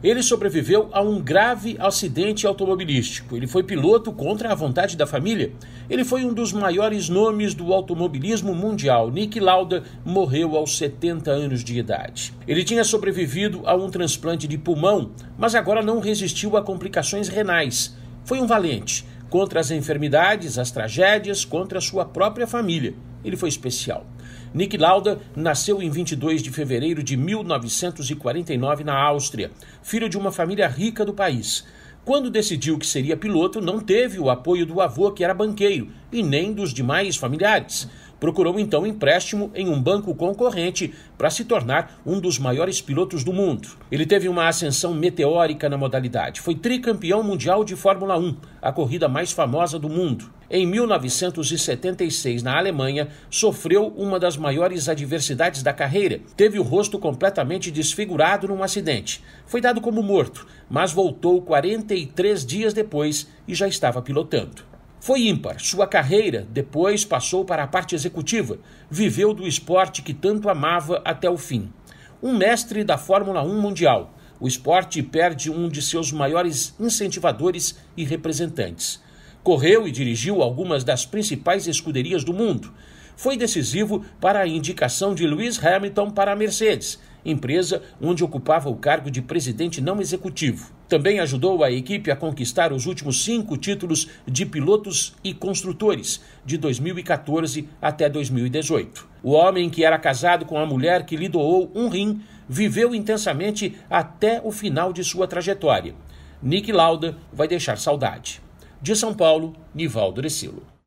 Ele sobreviveu a um grave acidente automobilístico. Ele foi piloto contra a vontade da família. Ele foi um dos maiores nomes do automobilismo mundial. Nick Lauda morreu aos 70 anos de idade. Ele tinha sobrevivido a um transplante de pulmão, mas agora não resistiu a complicações renais. Foi um valente contra as enfermidades, as tragédias, contra a sua própria família. Ele foi especial. Nick Lauda nasceu em 22 de fevereiro de 1949 na Áustria, filho de uma família rica do país. Quando decidiu que seria piloto, não teve o apoio do avô, que era banqueiro, e nem dos demais familiares. Procurou então empréstimo em um banco concorrente para se tornar um dos maiores pilotos do mundo. Ele teve uma ascensão meteórica na modalidade. Foi tricampeão mundial de Fórmula 1, a corrida mais famosa do mundo. Em 1976, na Alemanha, sofreu uma das maiores adversidades da carreira. Teve o rosto completamente desfigurado num acidente. Foi dado como morto, mas voltou 43 dias depois e já estava pilotando. Foi ímpar. Sua carreira depois passou para a parte executiva. Viveu do esporte que tanto amava até o fim. Um mestre da Fórmula 1 Mundial. O esporte perde um de seus maiores incentivadores e representantes. Correu e dirigiu algumas das principais escuderias do mundo. Foi decisivo para a indicação de Lewis Hamilton para a Mercedes, empresa onde ocupava o cargo de presidente não executivo. Também ajudou a equipe a conquistar os últimos cinco títulos de pilotos e construtores, de 2014 até 2018. O homem que era casado com a mulher que lhe doou um rim viveu intensamente até o final de sua trajetória. Nick Lauda vai deixar saudade. De São Paulo, Nivaldo Recilo.